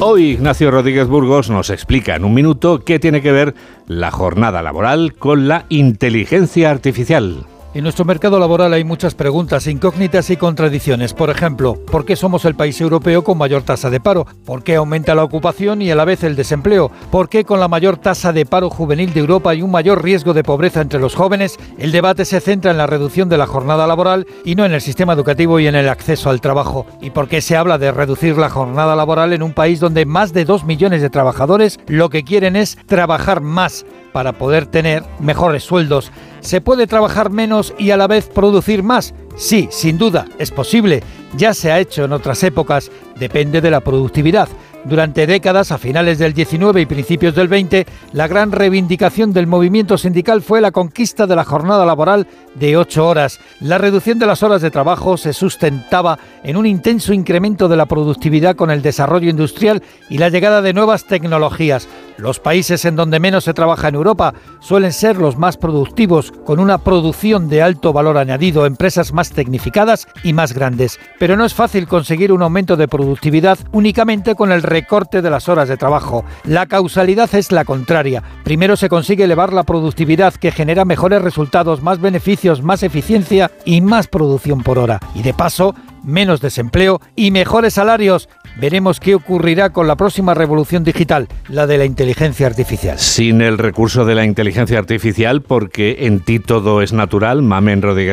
Hoy Ignacio Rodríguez Burgos nos explica en un minuto qué tiene que ver la jornada laboral con la inteligencia artificial. En nuestro mercado laboral hay muchas preguntas, incógnitas y contradicciones. Por ejemplo, ¿por qué somos el país europeo con mayor tasa de paro? ¿Por qué aumenta la ocupación y a la vez el desempleo? ¿Por qué con la mayor tasa de paro juvenil de Europa hay un mayor riesgo de pobreza entre los jóvenes? El debate se centra en la reducción de la jornada laboral y no en el sistema educativo y en el acceso al trabajo. ¿Y por qué se habla de reducir la jornada laboral en un país donde más de dos millones de trabajadores lo que quieren es trabajar más para poder tener mejores sueldos? ¿Se puede trabajar menos y a la vez producir más? Sí, sin duda, es posible. Ya se ha hecho en otras épocas, depende de la productividad. Durante décadas, a finales del 19 y principios del 20, la gran reivindicación del movimiento sindical fue la conquista de la jornada laboral de 8 horas. La reducción de las horas de trabajo se sustentaba en un intenso incremento de la productividad con el desarrollo industrial y la llegada de nuevas tecnologías. Los países en donde menos se trabaja en Europa suelen ser los más productivos, con una producción de alto valor añadido, empresas más tecnificadas y más grandes. Pero no es fácil conseguir un aumento de productividad únicamente con el recorte de las horas de trabajo. La causalidad es la contraria. Primero se consigue elevar la productividad que genera mejores resultados, más beneficios, más eficiencia y más producción por hora. Y de paso, menos desempleo y mejores salarios. Veremos qué ocurrirá con la próxima revolución digital, la de la inteligencia artificial. Sin el recurso de la inteligencia artificial, porque en ti todo es natural, Mamen Rodríguez